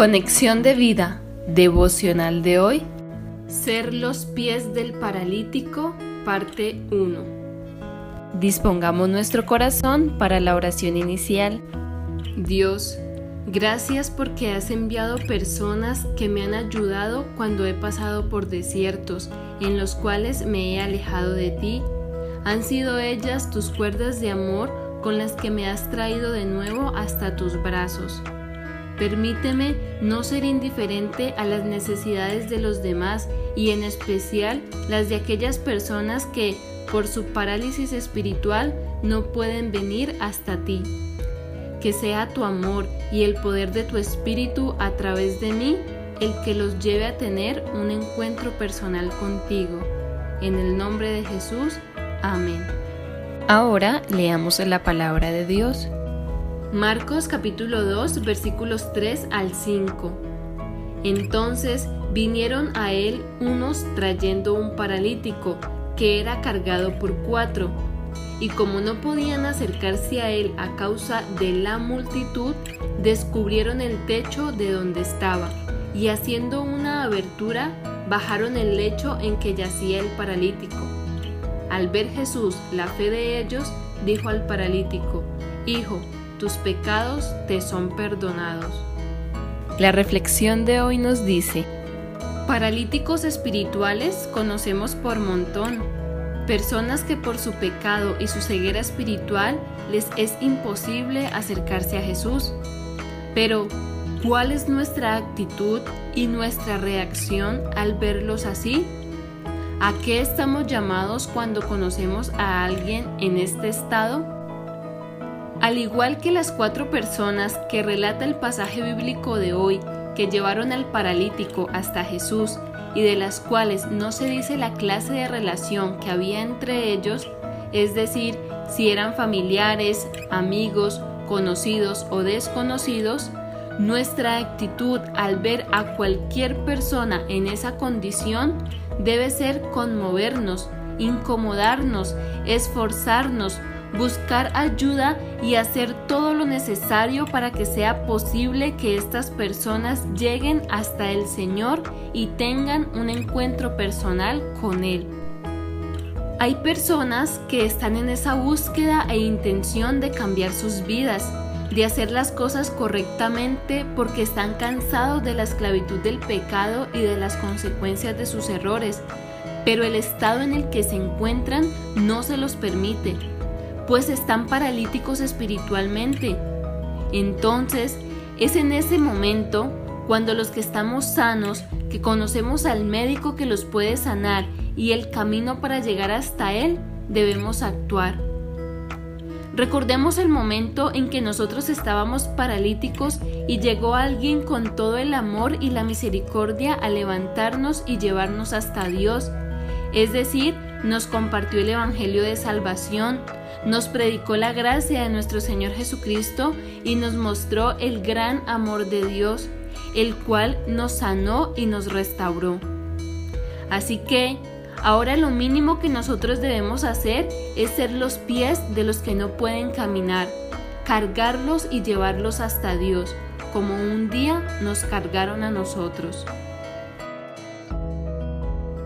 Conexión de vida devocional de hoy. Ser los pies del paralítico, parte 1. Dispongamos nuestro corazón para la oración inicial. Dios, gracias porque has enviado personas que me han ayudado cuando he pasado por desiertos en los cuales me he alejado de ti. Han sido ellas tus cuerdas de amor con las que me has traído de nuevo hasta tus brazos. Permíteme no ser indiferente a las necesidades de los demás y en especial las de aquellas personas que, por su parálisis espiritual, no pueden venir hasta ti. Que sea tu amor y el poder de tu espíritu a través de mí el que los lleve a tener un encuentro personal contigo. En el nombre de Jesús, amén. Ahora leamos la palabra de Dios. Marcos capítulo 2 versículos 3 al 5. Entonces vinieron a él unos trayendo un paralítico que era cargado por cuatro, y como no podían acercarse a él a causa de la multitud, descubrieron el techo de donde estaba, y haciendo una abertura, bajaron el lecho en que yacía el paralítico. Al ver Jesús la fe de ellos, dijo al paralítico, Hijo, tus pecados te son perdonados. La reflexión de hoy nos dice, paralíticos espirituales conocemos por montón, personas que por su pecado y su ceguera espiritual les es imposible acercarse a Jesús. Pero, ¿cuál es nuestra actitud y nuestra reacción al verlos así? ¿A qué estamos llamados cuando conocemos a alguien en este estado? Al igual que las cuatro personas que relata el pasaje bíblico de hoy que llevaron al paralítico hasta Jesús y de las cuales no se dice la clase de relación que había entre ellos, es decir, si eran familiares, amigos, conocidos o desconocidos, nuestra actitud al ver a cualquier persona en esa condición debe ser conmovernos, incomodarnos, esforzarnos, buscar ayuda y hacer todo lo necesario para que sea posible que estas personas lleguen hasta el Señor y tengan un encuentro personal con Él. Hay personas que están en esa búsqueda e intención de cambiar sus vidas, de hacer las cosas correctamente porque están cansados de la esclavitud del pecado y de las consecuencias de sus errores, pero el estado en el que se encuentran no se los permite pues están paralíticos espiritualmente. Entonces, es en ese momento cuando los que estamos sanos, que conocemos al médico que los puede sanar y el camino para llegar hasta él, debemos actuar. Recordemos el momento en que nosotros estábamos paralíticos y llegó alguien con todo el amor y la misericordia a levantarnos y llevarnos hasta Dios. Es decir, nos compartió el Evangelio de Salvación, nos predicó la gracia de nuestro Señor Jesucristo y nos mostró el gran amor de Dios, el cual nos sanó y nos restauró. Así que ahora lo mínimo que nosotros debemos hacer es ser los pies de los que no pueden caminar, cargarlos y llevarlos hasta Dios, como un día nos cargaron a nosotros.